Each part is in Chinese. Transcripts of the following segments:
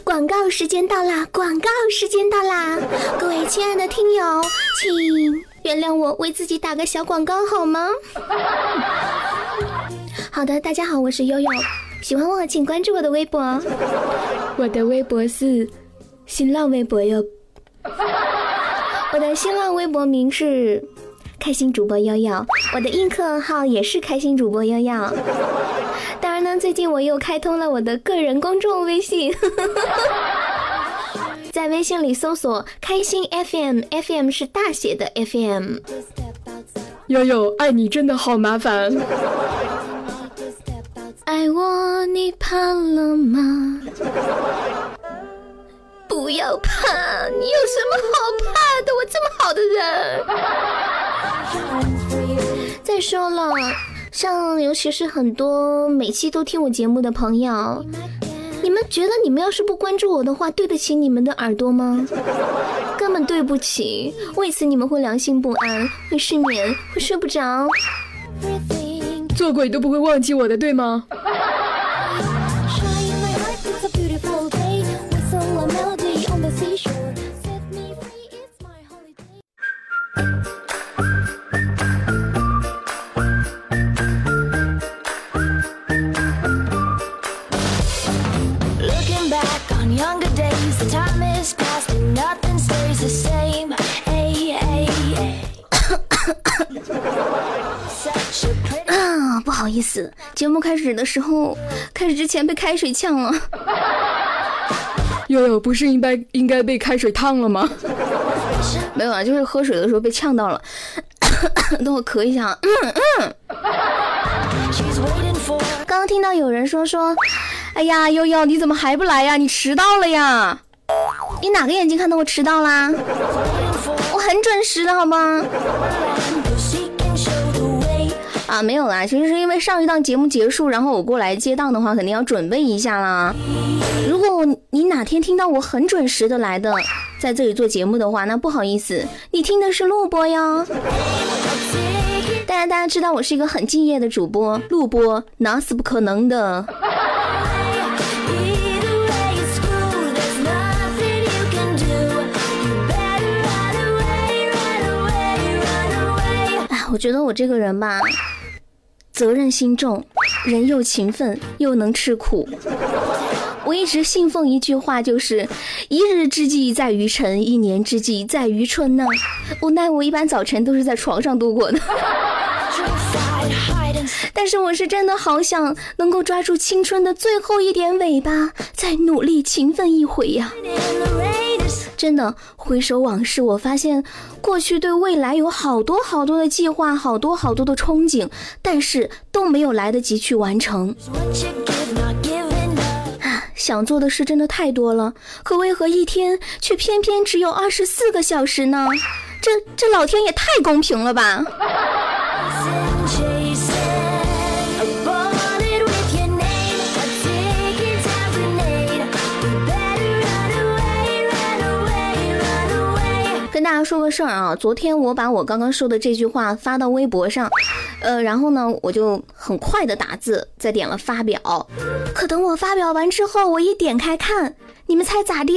广告时间到啦！广告时间到啦！各位亲爱的听友，请原谅我为自己打个小广告好吗？好的，大家好，我是悠悠，喜欢我请关注我的微博，我的微博是新浪微博哟，我的新浪微博名是开心主播悠悠，我的映客号也是开心主播悠悠。当然呢，最近我又开通了我的个人公众微信，在微信里搜索“开心 FM”，FM 是大写的 FM。悠悠，爱你真的好麻烦。爱我，你怕了吗？不要怕，你有什么好怕的？我这么好的人。再说了。像尤其是很多每期都听我节目的朋友，你们觉得你们要是不关注我的话，对得起你们的耳朵吗？根本对不起，为此你们会良心不安，会失眠，会睡不着，做鬼都不会忘记我的，对吗？节目开始的时候，开始之前被开水呛了。悠悠，不是应该应该被开水烫了吗？没有啊，就是喝水的时候被呛到了。等我咳一下。嗯嗯。刚刚听到有人说说，哎呀，悠悠，你怎么还不来呀？你迟到了呀？你哪个眼睛看到我迟到啦？我很准时的好吗？啊，没有啦，其实是因为上一档节目结束，然后我过来接档的话，肯定要准备一下啦。如果你哪天听到我很准时的来的，在这里做节目的话，那不好意思，你听的是录播哟。当然，大家知道我是一个很敬业的主播，录播那是不可能的。哎，我觉得我这个人吧。责任心重，人又勤奋，又能吃苦。我一直信奉一句话，就是一日之计在于晨，一年之计在于春呢。无奈我一般早晨都是在床上度过的。但是我是真的好想能够抓住青春的最后一点尾巴，再努力勤奋一回呀。真的回首往事，我发现过去对未来有好多好多的计划，好多好多的憧憬，但是都没有来得及去完成。啊想做的事真的太多了，可为何一天却偏偏只有二十四个小时呢？这这老天也太公平了吧！大家说个事儿啊，昨天我把我刚刚说的这句话发到微博上，呃，然后呢，我就很快的打字，再点了发表。可等我发表完之后，我一点开看，你们猜咋的？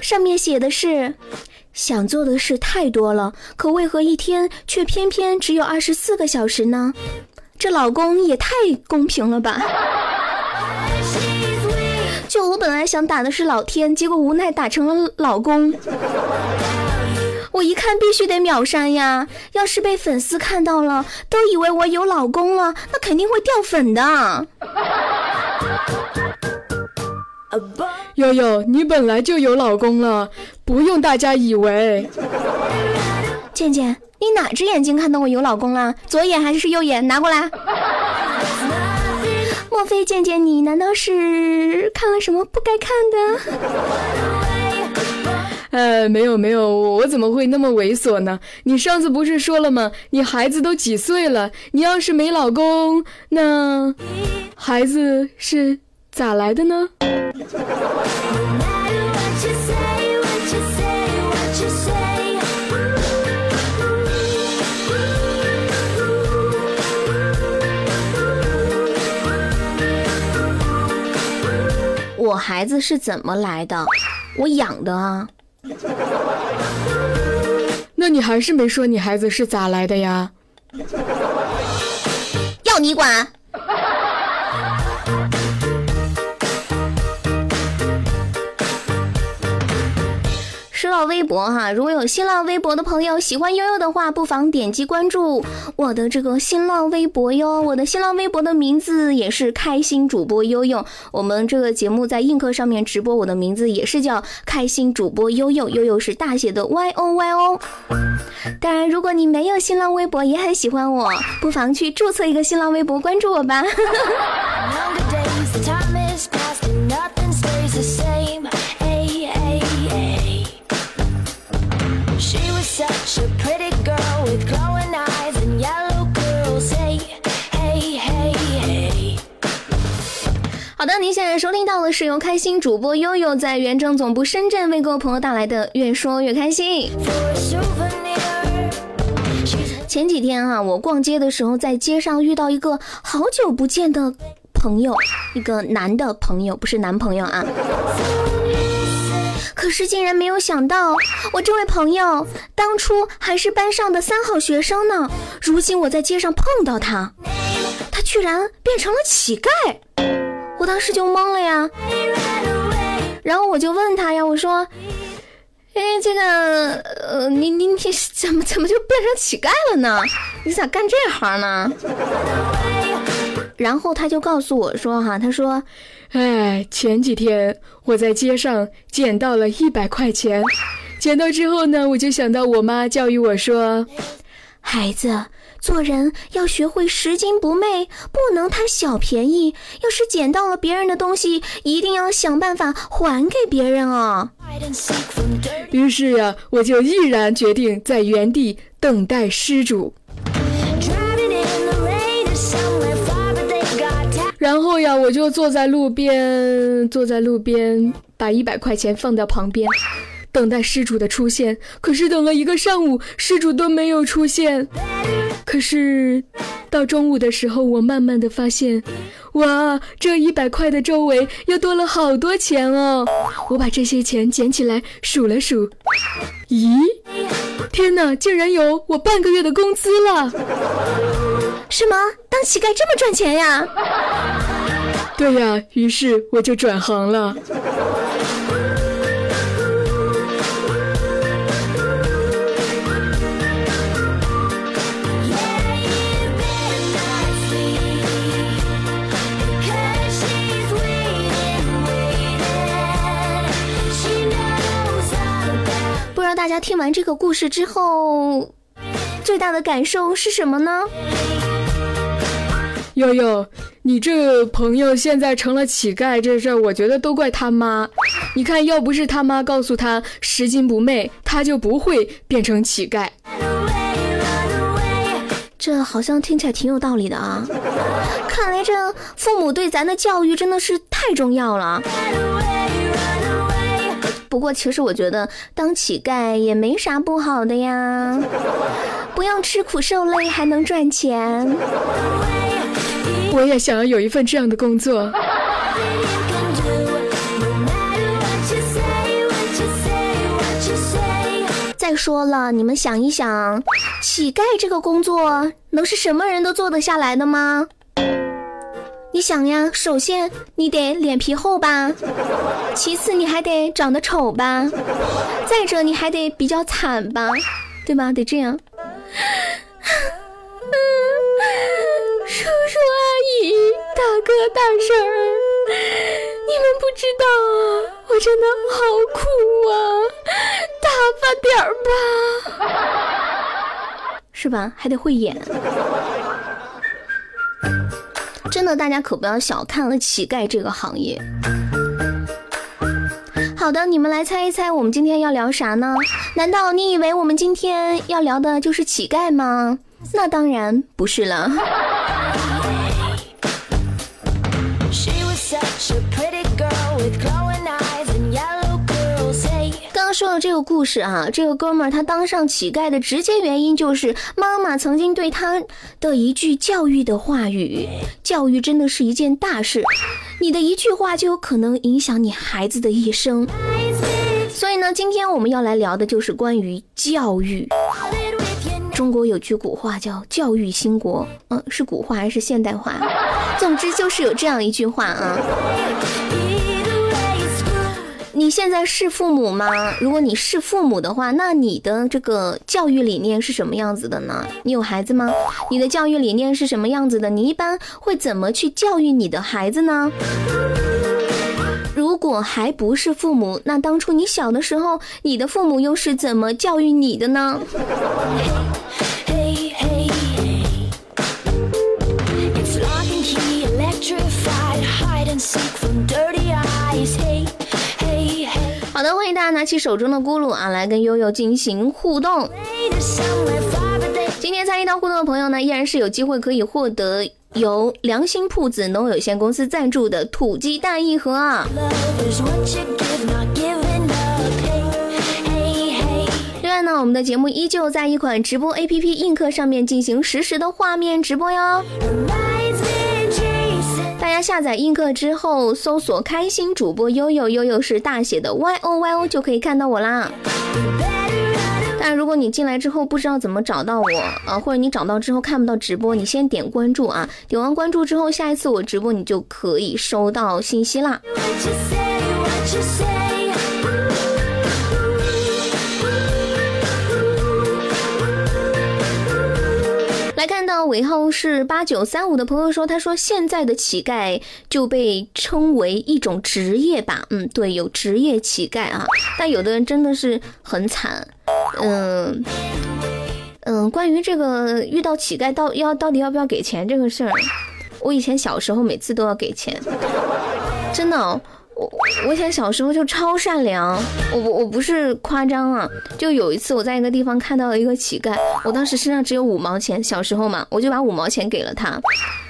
上面写的是：想做的事太多了，可为何一天却偏偏只有二十四个小时呢？这老公也太公平了吧！本来想打的是老天，结果无奈打成了老公。我一看必须得秒删呀，要是被粉丝看到了，都以为我有老公了，那肯定会掉粉的。悠悠，你本来就有老公了，不用大家以为。健健，你哪只眼睛看到我有老公了？左眼还是右眼？拿过来。莫非见见，你难道是看了什么不该看的？呃，没有没有，我怎么会那么猥琐呢？你上次不是说了吗？你孩子都几岁了？你要是没老公，那孩子是咋来的呢？我孩子是怎么来的？我养的啊。那你还是没说你孩子是咋来的呀？要你管？说到微博哈，如果有新浪微博的朋友喜欢悠悠的话，不妨点击关注我的这个新浪微博哟。我的新浪微博的名字也是开心主播悠悠。我们这个节目在映客上面直播，我的名字也是叫开心主播悠悠，悠悠是大写的 Y O Y O。当然，如果你没有新浪微博，也很喜欢我，不妨去注册一个新浪微博，关注我吧。好的，您现在收听到的是由开心主播悠悠在原正总部深圳为各位朋友带来的《越说越开心》。前几天啊，我逛街的时候，在街上遇到一个好久不见的朋友，一个男的朋友，不是男朋友啊。可是竟然没有想到，我这位朋友当初还是班上的三好学生呢。如今我在街上碰到他，他居然变成了乞丐。我当时就懵了呀，然后我就问他呀，我说：“哎，这个，呃，你你你怎么怎么就变成乞丐了呢？你咋干这行呢？”然后他就告诉我说：“哈，他说，哎，前几天我在街上捡到了一百块钱，捡到之后呢，我就想到我妈教育我说，孩子。”做人要学会拾金不昧，不能贪小便宜。要是捡到了别人的东西，一定要想办法还给别人啊！于是呀，我就毅然决定在原地等待失主。然后呀，我就坐在路边，坐在路边，把一百块钱放到旁边。等待失主的出现，可是等了一个上午，失主都没有出现。可是到中午的时候，我慢慢的发现，哇，这一百块的周围又多了好多钱哦！我把这些钱捡起来数了数，咦，天哪，竟然有我半个月的工资了！什么？当乞丐这么赚钱呀？对呀，于是我就转行了。大家听完这个故事之后，最大的感受是什么呢？悠悠，你这朋友现在成了乞丐，这事儿我觉得都怪他妈。你看，要不是他妈告诉他拾金不昧，他就不会变成乞丐。这好像听起来挺有道理的啊！看来这父母对咱的教育真的是太重要了。不过，其实我觉得当乞丐也没啥不好的呀，不用吃苦受累还能赚钱。我也想要有一份这样的工作。再说了，你们想一想，乞丐这个工作能是什么人都做得下来的吗？你想呀，首先你得脸皮厚吧，其次你还得长得丑吧，再者你还得比较惨吧，对吧？得这样。叔叔阿姨、大哥大婶儿，你们不知道啊，我真的好苦啊，大发点儿吧，是吧？还得会演。真的，大家可不要小看了乞丐这个行业。好的，你们来猜一猜，我们今天要聊啥呢？难道你以为我们今天要聊的就是乞丐吗？那当然不是了。说的这个故事啊，这个哥们儿他当上乞丐的直接原因就是妈妈曾经对他的一句教育的话语。教育真的是一件大事，你的一句话就有可能影响你孩子的一生。所以呢，今天我们要来聊的就是关于教育。中国有句古话叫“教育兴国”，嗯，是古话还是现代话？总之就是有这样一句话啊。你现在是父母吗？如果你是父母的话，那你的这个教育理念是什么样子的呢？你有孩子吗？你的教育理念是什么样子的？你一般会怎么去教育你的孩子呢？如果还不是父母，那当初你小的时候，你的父母又是怎么教育你的呢？拿起手中的咕噜啊，来跟悠悠进行互动。今天参与到互动的朋友呢，依然是有机会可以获得由良心铺子农有限公司赞助的土鸡蛋一盒啊。另外呢，我们的节目依旧在一款直播 APP 映客上面进行实时的画面直播哟。大家下载映客之后，搜索“开心主播悠悠”，悠悠是大写的 Y O Y O，就可以看到我啦。但如果你进来之后不知道怎么找到我啊，或者你找到之后看不到直播，你先点关注啊，点完关注之后，下一次我直播你就可以收到信息啦。来看到尾号是八九三五的朋友说，他说现在的乞丐就被称为一种职业吧，嗯，对，有职业乞丐啊，但有的人真的是很惨，嗯嗯，关于这个遇到乞丐到要到底要不要给钱这个事儿，我以前小时候每次都要给钱，真的。我我以前小时候就超善良，我我我不是夸张啊，就有一次我在一个地方看到了一个乞丐，我当时身上只有五毛钱，小时候嘛，我就把五毛钱给了他。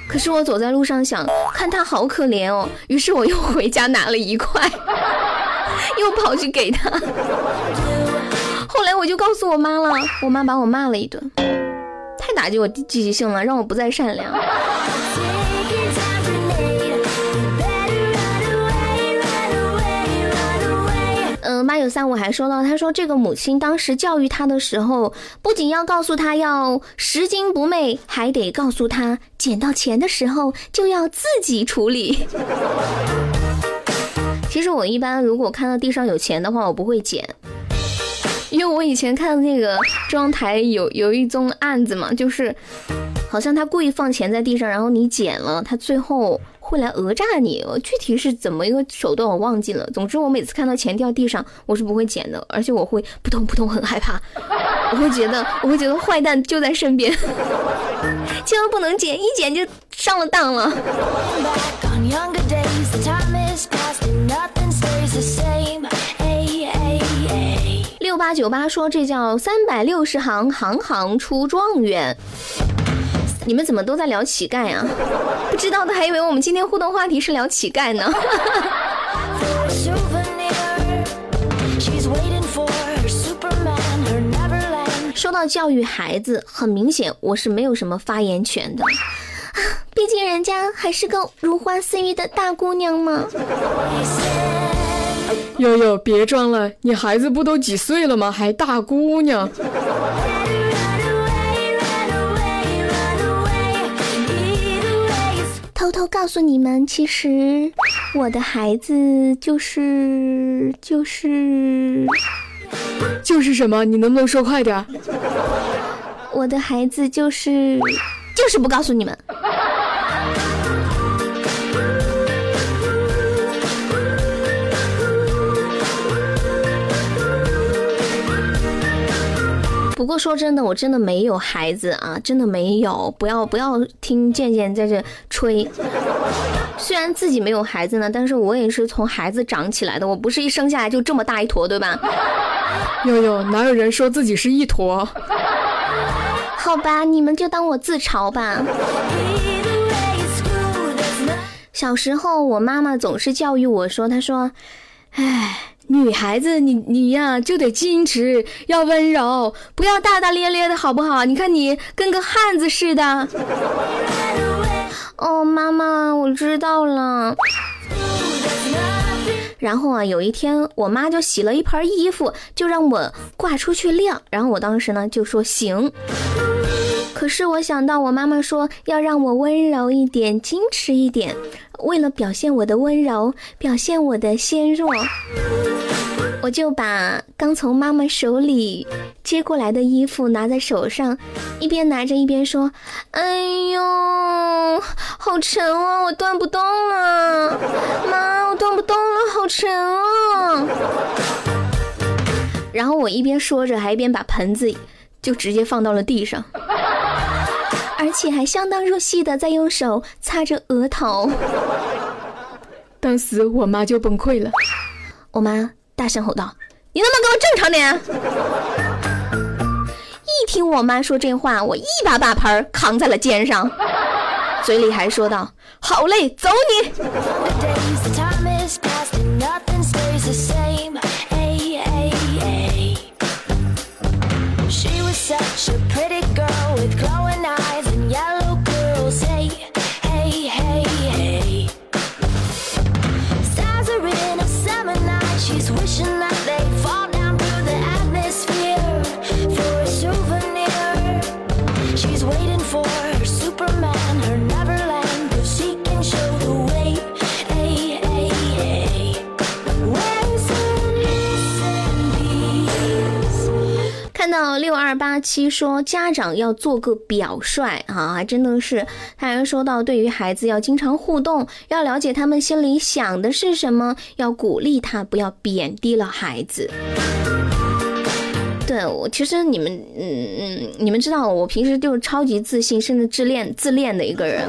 可是我走在路上想，看他好可怜哦，于是我又回家拿了一块，又跑去给他。后来我就告诉我妈了，我妈把我骂了一顿，太打击我积极性了，让我不再善良。八九三五还说到，他说这个母亲当时教育他的时候，不仅要告诉他要拾金不昧，还得告诉他捡到钱的时候就要自己处理。其实我一般如果看到地上有钱的话，我不会捡，因为我以前看那个中台有有一宗案子嘛，就是好像他故意放钱在地上，然后你捡了，他最后。会来讹诈你，具体是怎么一个手段我忘记了。总之我每次看到钱掉地上，我是不会捡的，而且我会扑通扑通很害怕，我会觉得我会觉得坏蛋就在身边，千万不能捡，一捡就上了当了。六八九八说这叫三百六十行，行行出状元。你们怎么都在聊乞丐啊？不知道的还以为我们今天互动话题是聊乞丐呢。说到教育孩子，很明显我是没有什么发言权的，毕竟人家还是个如花似玉的大姑娘嘛。悠悠，别装了，你孩子不都几岁了吗？还大姑娘？告诉你们，其实我的孩子就是就是就是什么？你能不能说快点？我的孩子就是就是不告诉你们。不过说真的，我真的没有孩子啊，真的没有。不要不要听健健在这吹。虽然自己没有孩子呢，但是我也是从孩子长起来的。我不是一生下来就这么大一坨，对吧？悠悠，哪有人说自己是一坨？好吧，你们就当我自嘲吧。小时候，我妈妈总是教育我说：“她说，哎。”女孩子，你你呀就得矜持，要温柔，不要大大咧咧的，好不好？你看你跟个汉子似的。哦，妈妈，我知道了。然后啊，有一天我妈就洗了一盆衣服，就让我挂出去晾。然后我当时呢就说行。可是我想到我妈妈说要让我温柔一点，矜持一点。为了表现我的温柔，表现我的纤弱，我就把刚从妈妈手里接过来的衣服拿在手上，一边拿着一边说：“哎呦，好沉啊，我断不动了，妈，我断不动了，好沉啊！”然后我一边说着，还一边把盆子就直接放到了地上。而且还相当入戏的在用手擦着额头，当时我妈就崩溃了。我妈大声吼道：“你能不能给我正常点？”一听我妈说这话，我一把把盆扛在了肩上，嘴里还说道：“好嘞，走你！”二八七说，家长要做个表率啊，真的是。他还说到，对于孩子要经常互动，要了解他们心里想的是什么，要鼓励他，不要贬低了孩子。对我，其实你们，嗯嗯，你们知道，我平时就是超级自信，甚至自恋自恋的一个人。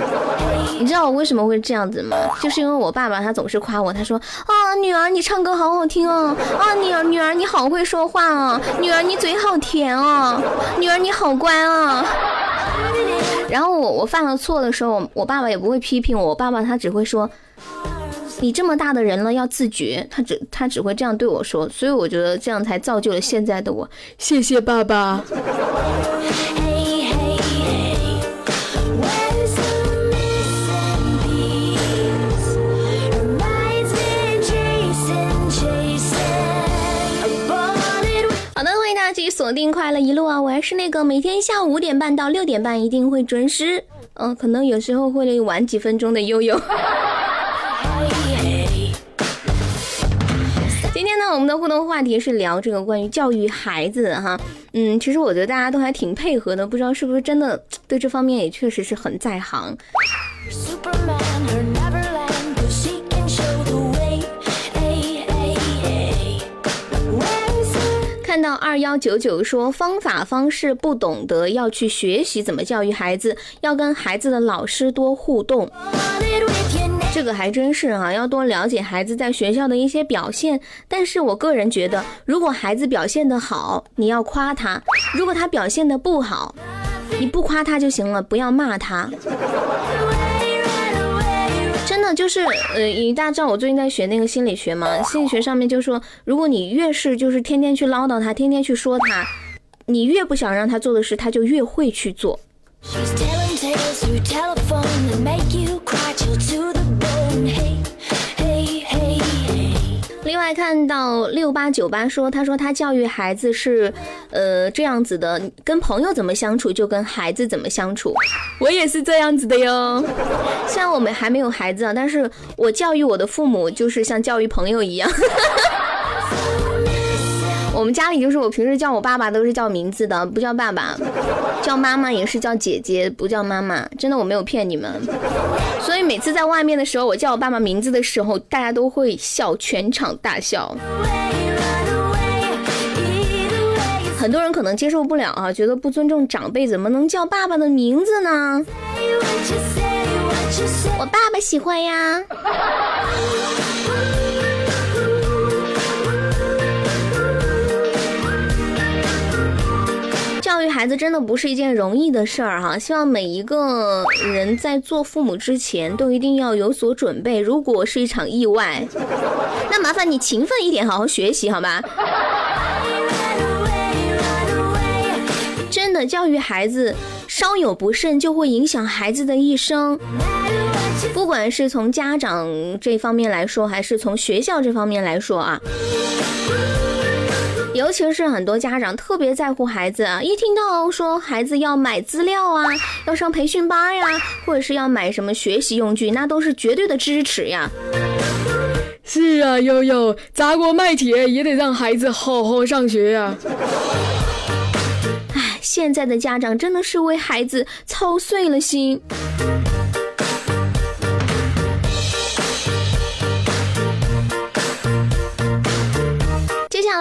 你知道我为什么会这样子吗？就是因为我爸爸他总是夸我，他说啊，女儿你唱歌好好听哦，啊，女儿女儿你好会说话哦，女儿你嘴好甜哦，女儿你好乖啊。然后我我犯了错的时候，我爸爸也不会批评我，我爸爸他只会说。你这么大的人了，要自觉。他只他只会这样对我说，所以我觉得这样才造就了现在的我。谢谢爸爸。好的，欢迎大家继续锁定快乐一路啊！我还是那个每天下午五点半到六点半一定会准时，嗯，可能有时候会晚几分钟的悠悠。我们的互动话题是聊这个关于教育孩子哈，嗯，其实我觉得大家都还挺配合的，不知道是不是真的对这方面也确实是很在行。看到二幺九九说方法方式不懂得要去学习怎么教育孩子，要跟孩子的老师多互动。这个还真是啊，要多了解孩子在学校的一些表现。但是我个人觉得，如果孩子表现的好，你要夸他；如果他表现的不好，你不夸他就行了，不要骂他。真的就是，呃，大家知道我最近在学那个心理学嘛？心理学上面就说，如果你越是就是天天去唠叨他，天天去说他，你越不想让他做的事，他就越会去做。另外看到六八九八说，他说他教育孩子是，呃这样子的，跟朋友怎么相处就跟孩子怎么相处。我也是这样子的哟。虽然我们还没有孩子啊，但是我教育我的父母就是像教育朋友一样。我们家里就是我平时叫我爸爸都是叫名字的，不叫爸爸；叫妈妈也是叫姐姐，不叫妈妈。真的我没有骗你们。所以每次在外面的时候，我叫我爸爸名字的时候，大家都会笑，全场大笑。很多人可能接受不了啊，觉得不尊重长辈，怎么能叫爸爸的名字呢？我爸爸喜欢呀。育孩子真的不是一件容易的事儿哈。希望每一个人在做父母之前都一定要有所准备。如果是一场意外，那麻烦你勤奋一点，好好学习，好吗？真的教育孩子，稍有不慎就会影响孩子的一生。不管是从家长这方面来说，还是从学校这方面来说啊，尤其是很多家长特别在乎孩子啊，一听到说孩子要买资料啊，要上培训班呀，或者是要买什么学习用具，那都是绝对的支持呀。是啊，悠悠砸锅卖铁也得让孩子好好上学呀。唉，现在的家长真的是为孩子操碎了心。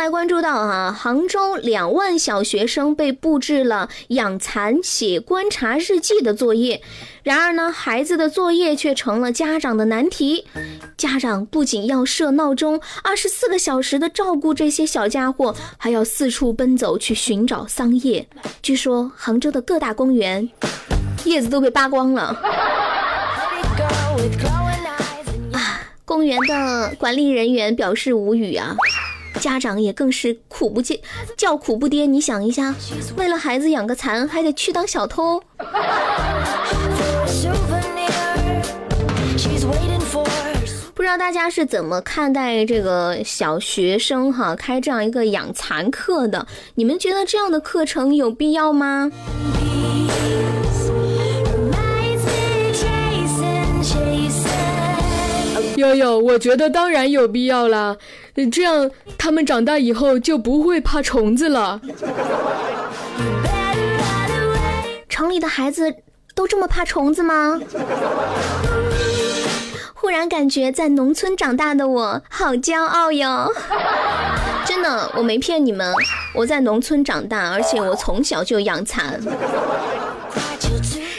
来关注到啊，杭州两万小学生被布置了养蚕、写观察日记的作业，然而呢，孩子的作业却成了家长的难题。家长不仅要设闹钟，二十四个小时的照顾这些小家伙，还要四处奔走去寻找桑叶。据说杭州的各大公园叶子都被扒光了。啊，公园的管理人员表示无语啊。家长也更是苦不接，叫苦不迭。你想一下，为了孩子养个蚕，还得去当小偷。不知道大家是怎么看待这个小学生哈开这样一个养蚕课的？你们觉得这样的课程有必要吗？悠悠，我觉得当然有必要啦，这样他们长大以后就不会怕虫子了。城里的孩子都这么怕虫子吗？忽然感觉在农村长大的我好骄傲哟！真的，我没骗你们，我在农村长大，而且我从小就养蚕。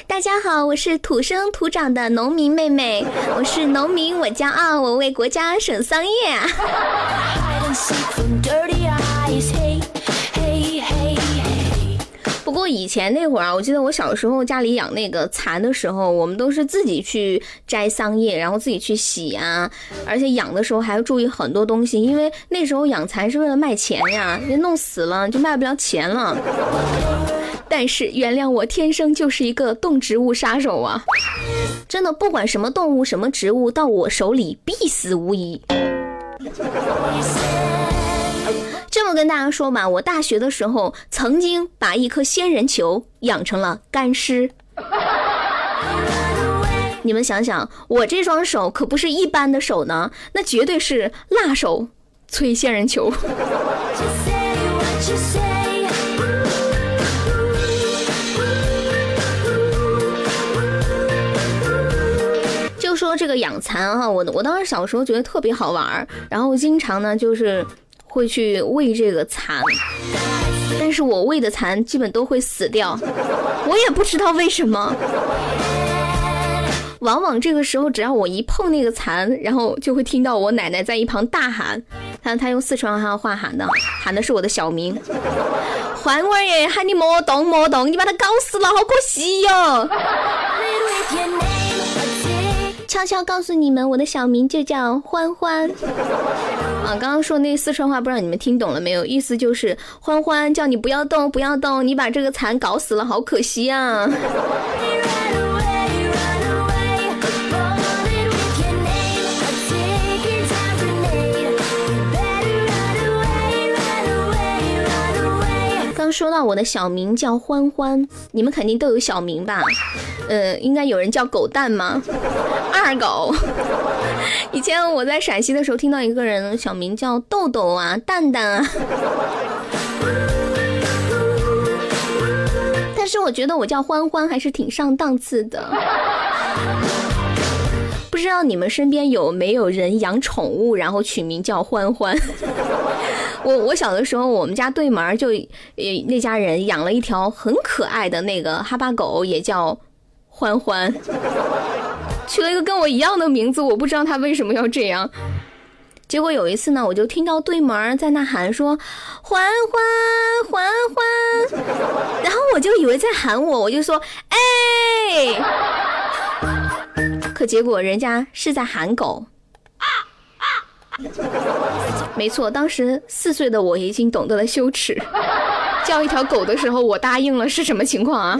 大家好，我是土生土长的农民妹妹，我是农民，我骄傲，我为国家省桑叶啊！不过以前那会儿啊，我记得我小时候家里养那个蚕的时候，我们都是自己去摘桑叶，然后自己去洗啊，而且养的时候还要注意很多东西，因为那时候养蚕是为了卖钱呀，人弄死了就卖不了钱了。但是原谅我，天生就是一个动植物杀手啊！真的，不管什么动物、什么植物，到我手里必死无疑。这么跟大家说吧，我大学的时候曾经把一颗仙人球养成了干尸。你们想想，我这双手可不是一般的手呢，那绝对是辣手催仙人球。说这个养蚕哈，我我当时小时候觉得特别好玩儿然后经常呢就是会去喂这个蚕，但是我喂的蚕基本都会死掉，我也不知道为什么。往往这个时候，只要我一碰那个蚕，然后就会听到我奶奶在一旁大喊，她她用四川话喊的，喊的是我的小名，欢欢耶，喊你莫动莫动，你把它搞死了，好可惜哟。悄悄告诉你们，我的小名就叫欢欢。啊，刚刚说那四川话，不知道你们听懂了没有？意思就是欢欢叫你不要动，不要动，你把这个蚕搞死了，好可惜啊。说到我的小名叫欢欢，你们肯定都有小名吧？呃，应该有人叫狗蛋吗？二狗。以前我在陕西的时候，听到一个人小名叫豆豆啊、蛋蛋啊。但是我觉得我叫欢欢还是挺上档次的。不知道你们身边有没有人养宠物，然后取名叫欢欢？我我小的时候，我们家对门就呃那家人养了一条很可爱的那个哈巴狗，也叫。欢欢 取了一个跟我一样的名字，我不知道他为什么要这样。结果有一次呢，我就听到对门在那喊说：“欢欢欢欢。”然后我就以为在喊我，我就说：“哎。”可结果人家是在喊狗。没错，当时四岁的我已经懂得了羞耻。叫一条狗的时候，我答应了，是什么情况啊？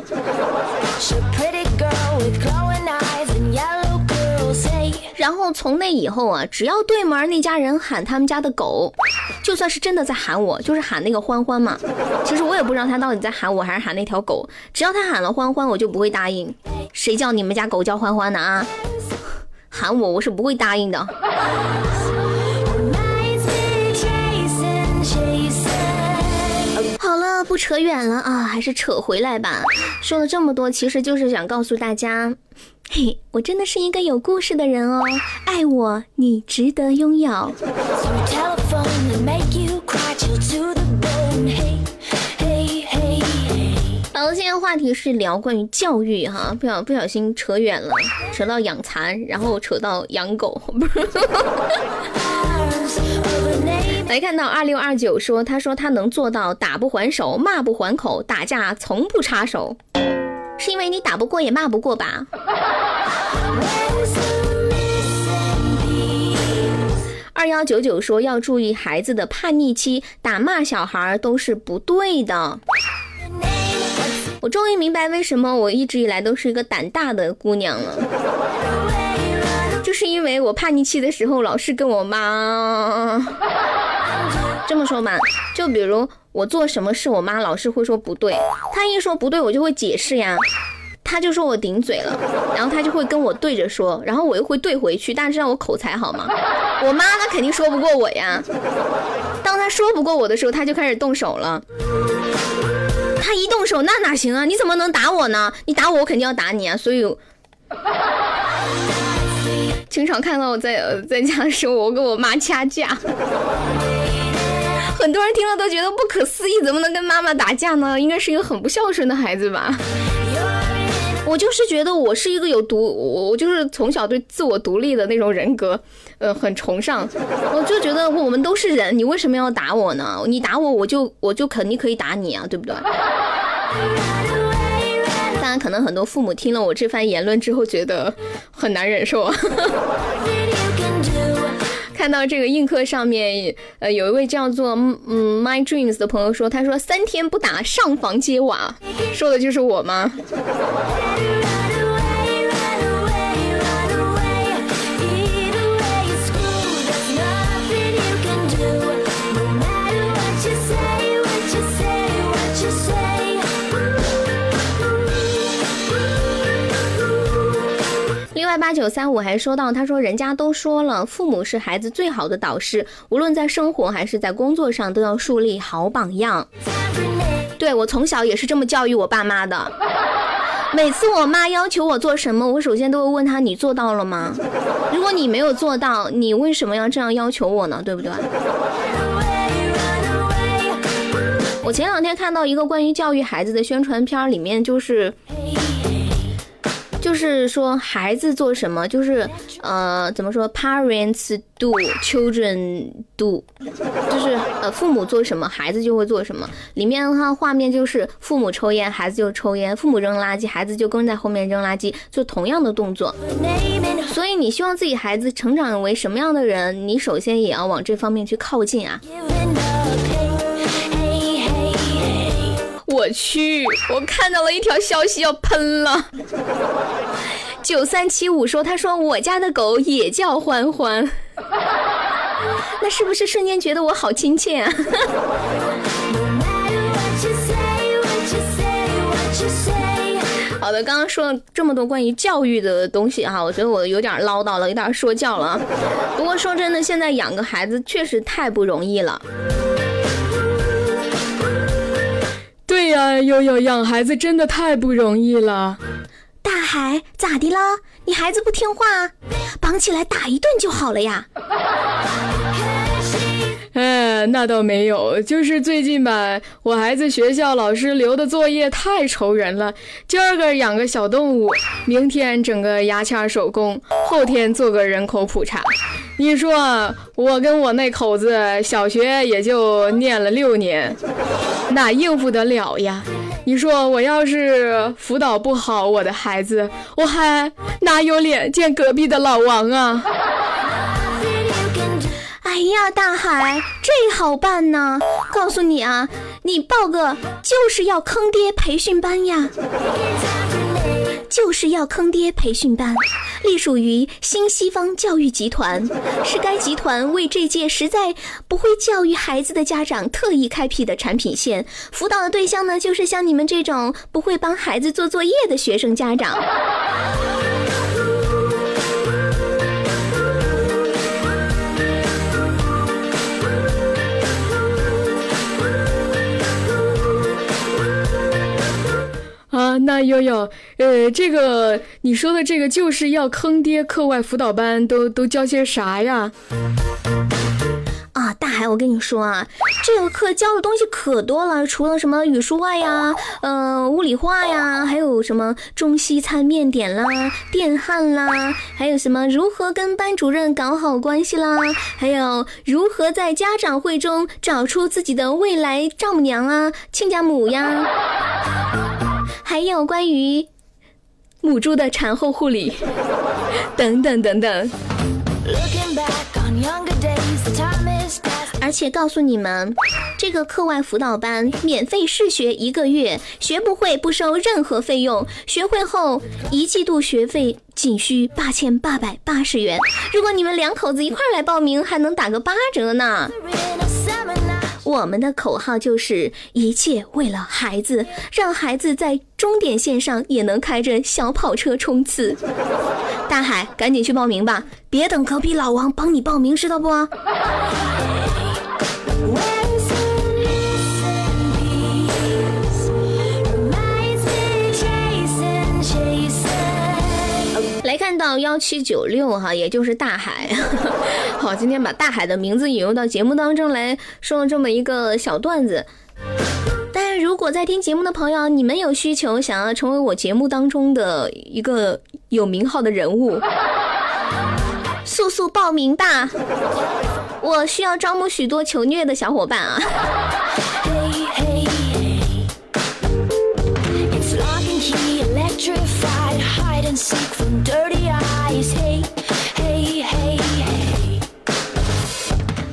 然后从那以后啊，只要对门那家人喊他们家的狗，就算是真的在喊我，就是喊那个欢欢嘛。其实我也不知道他到底在喊我还是喊那条狗。只要他喊了欢欢，我就不会答应。谁叫你们家狗叫欢欢的啊？喊我，我是不会答应的。不扯远了啊，还是扯回来吧。说了这么多，其实就是想告诉大家。嘿，我真的是一个有故事的人哦，爱我，你值得拥有。好了，今天话题是聊关于教育哈，不小不小心扯远了，扯到养蚕，然后扯到养狗。来看到二六二九说，他说他能做到打不还手，骂不还口，打架从不插手。是因为你打不过也骂不过吧？二幺九九说要注意孩子的叛逆期，打骂小孩都是不对的。我终于明白为什么我一直以来都是一个胆大的姑娘了，就是因为我叛逆期的时候老是跟我妈 这么说嘛，就比如。我做什么事，我妈老是会说不对。她一说不对，我就会解释呀。她就说我顶嘴了，然后她就会跟我对着说，然后我又会对回去。但是让我口才好吗？我妈她肯定说不过我呀。当她说不过我的时候，她就开始动手了。她一动手，那哪行啊？你怎么能打我呢？你打我，我肯定要打你啊。所以，经常看到我在在家的时候，我跟我妈掐架。很多人听了都觉得不可思议，怎么能跟妈妈打架呢？应该是一个很不孝顺的孩子吧。我就是觉得我是一个有独，我我就是从小对自我独立的那种人格，呃，很崇尚。我就觉得我们都是人，你为什么要打我呢？你打我，我就我就肯定可以打你啊，对不对？可能很多父母听了我这番言论之后，觉得很难忍受啊。看到这个映客上面，呃，有一位叫做嗯 My Dreams 的朋友说，他说三天不打上房揭瓦，说的就是我吗？八九三五还说到，他说人家都说了，父母是孩子最好的导师，无论在生活还是在工作上，都要树立好榜样。对我从小也是这么教育我爸妈的。每次我妈要求我做什么，我首先都会问他：你做到了吗？如果你没有做到，你为什么要这样要求我呢？对不对？我前两天看到一个关于教育孩子的宣传片，里面就是。就是说，孩子做什么，就是呃，怎么说？Parents do, children do，就是呃，父母做什么，孩子就会做什么。里面的话，画面就是父母抽烟，孩子就抽烟；父母扔垃圾，孩子就跟在后面扔垃圾，做同样的动作。所以，你希望自己孩子成长为什么样的人，你首先也要往这方面去靠近啊。我去！我看到了一条消息要喷了。九三七五说：“他说我家的狗也叫欢欢，那是不是瞬间觉得我好亲切啊？” 好的，刚刚说了这么多关于教育的东西哈，我觉得我有点唠叨了，有点说教了。不过说真的，现在养个孩子确实太不容易了。对呀，悠悠养孩子真的太不容易了。大海咋的了？你孩子不听话，绑起来打一顿就好了呀。哎，那倒没有，就是最近吧，我孩子学校老师留的作业太愁人了。今儿个养个小动物，明天整个牙签手工，后天做个人口普查。你说我跟我那口子小学也就念了六年，哪应付得了呀？你说我要是辅导不好我的孩子，我还哪有脸见隔壁的老王啊？哎呀，大海，这好办呢！告诉你啊，你报个就是要坑爹培训班呀，就是要坑爹培训班，隶属于新西方教育集团，是该集团为这届实在不会教育孩子的家长特意开辟的产品线。辅导的对象呢，就是像你们这种不会帮孩子做作业的学生家长。啊，那悠悠，呃，这个你说的这个就是要坑爹课外辅导班，都都教些啥呀？啊，大海，我跟你说啊，这个课教的东西可多了，除了什么语数外呀，呃，物理化呀，还有什么中西餐面点啦、电焊啦，还有什么如何跟班主任搞好关系啦，还有如何在家长会中找出自己的未来丈母娘啊、亲家母呀。还有关于母猪的产后护理，等等等等。而且告诉你们，这个课外辅导班免费试学一个月，学不会不收任何费用，学会后一季度学费仅需八千八百八十元。如果你们两口子一块来报名，还能打个八折呢。我们的口号就是一切为了孩子，让孩子在终点线上也能开着小跑车冲刺。大海，赶紧去报名吧，别等隔壁老王帮你报名，知道不？看到幺七九六哈，也就是大海。好，今天把大海的名字引用到节目当中来说了这么一个小段子。但如果在听节目的朋友，你们有需求想要成为我节目当中的一个有名号的人物，速速报名吧！我需要招募许多求虐的小伙伴啊！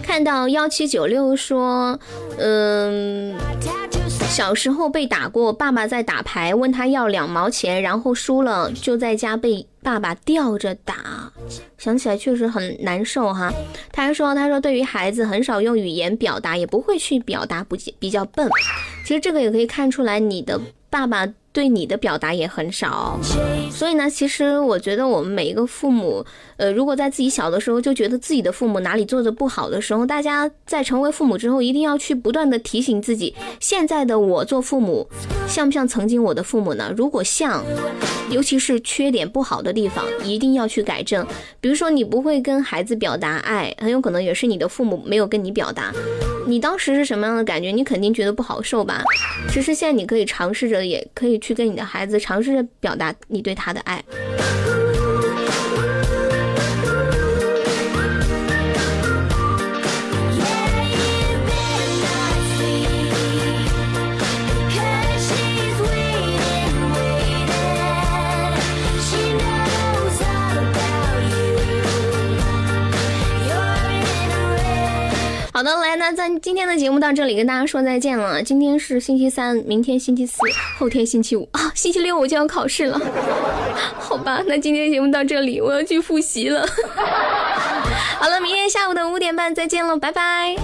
看到幺七九六说，嗯，小时候被打过，爸爸在打牌，问他要两毛钱，然后输了就在家被爸爸吊着打，想起来确实很难受哈。他还说，他说对于孩子很少用语言表达，也不会去表达，不比较笨。其实这个也可以看出来，你的爸爸。对你的表达也很少，所以呢，其实我觉得我们每一个父母，呃，如果在自己小的时候就觉得自己的父母哪里做的不好的时候，大家在成为父母之后，一定要去不断的提醒自己，现在的我做父母像不像曾经我的父母呢？如果像，尤其是缺点不好的地方，一定要去改正。比如说你不会跟孩子表达爱，很有可能也是你的父母没有跟你表达。你当时是什么样的感觉？你肯定觉得不好受吧？其实现在你可以尝试着，也可以去跟你的孩子尝试着表达你对他的爱。那咱今天的节目到这里跟大家说再见了。今天是星期三，明天星期四，后天星期五啊，星期六我就要考试了。好吧，那今天节目到这里，我要去复习了。好了，明天下午的五点半再见了，拜拜。